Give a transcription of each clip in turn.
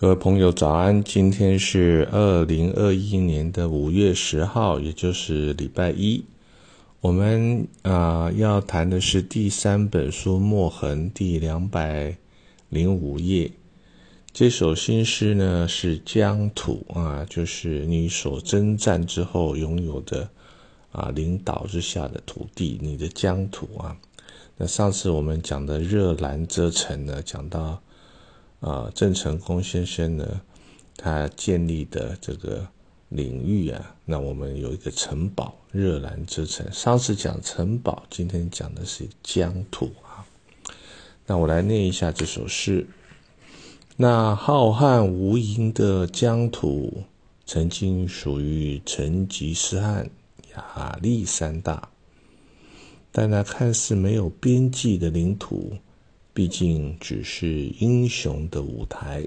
各位朋友，早安！今天是二零二一年的五月十号，也就是礼拜一。我们啊要谈的是第三本书《墨痕》第两百零五页。这首新诗呢是疆土啊，就是你所征战之后拥有的啊领导之下的土地，你的疆土啊。那上次我们讲的热兰遮城呢，讲到。啊，郑成功先生呢，他建立的这个领域啊，那我们有一个城堡热兰遮城。上次讲城堡，今天讲的是疆土啊。那我来念一下这首诗：那浩瀚无垠的疆土，曾经属于成吉思汗、亚历山大，但那看似没有边际的领土。毕竟只是英雄的舞台。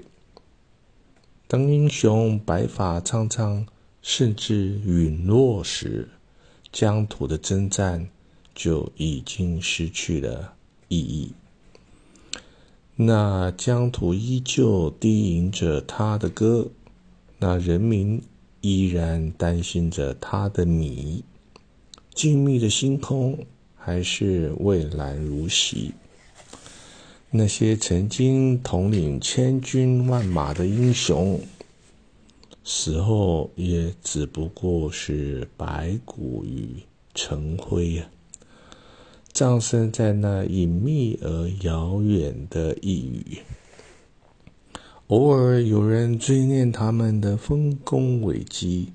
当英雄白发苍苍，甚至陨落时，疆土的征战就已经失去了意义。那疆土依旧低吟着他的歌，那人民依然担心着他的米。静谧的星空还是蔚蓝如洗。那些曾经统领千军万马的英雄，死后也只不过是白骨与尘灰啊！葬身在那隐秘而遥远的异域。偶尔有人追念他们的丰功伟绩，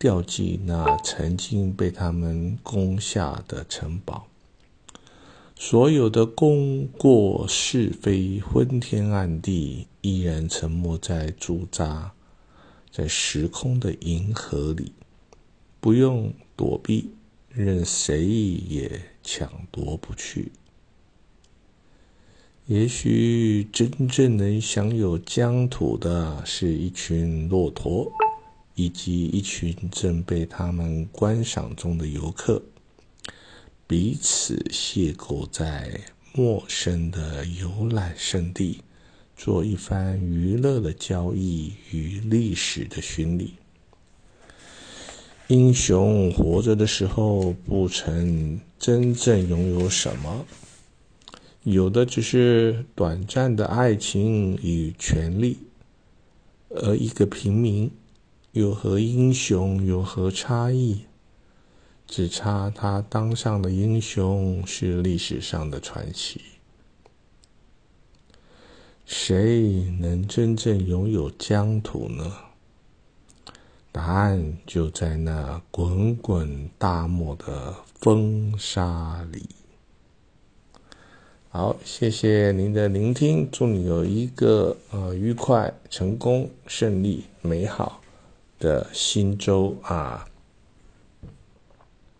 吊祭那曾经被他们攻下的城堡。所有的功过是非、昏天暗地，依然沉没在驻扎在时空的银河里，不用躲避，任谁也抢夺不去。也许真正能享有疆土的，是一群骆驼，以及一群正被他们观赏中的游客。彼此邂逅在陌生的游览胜地，做一番娱乐的交易与历史的巡礼。英雄活着的时候，不曾真正拥有什么，有的只是短暂的爱情与权力。而一个平民，又和英雄有何差异？只差他当上的英雄是历史上的传奇。谁能真正拥有疆土呢？答案就在那滚滚大漠的风沙里。好，谢谢您的聆听，祝你有一个呃愉快、成功、胜利、美好的新周啊！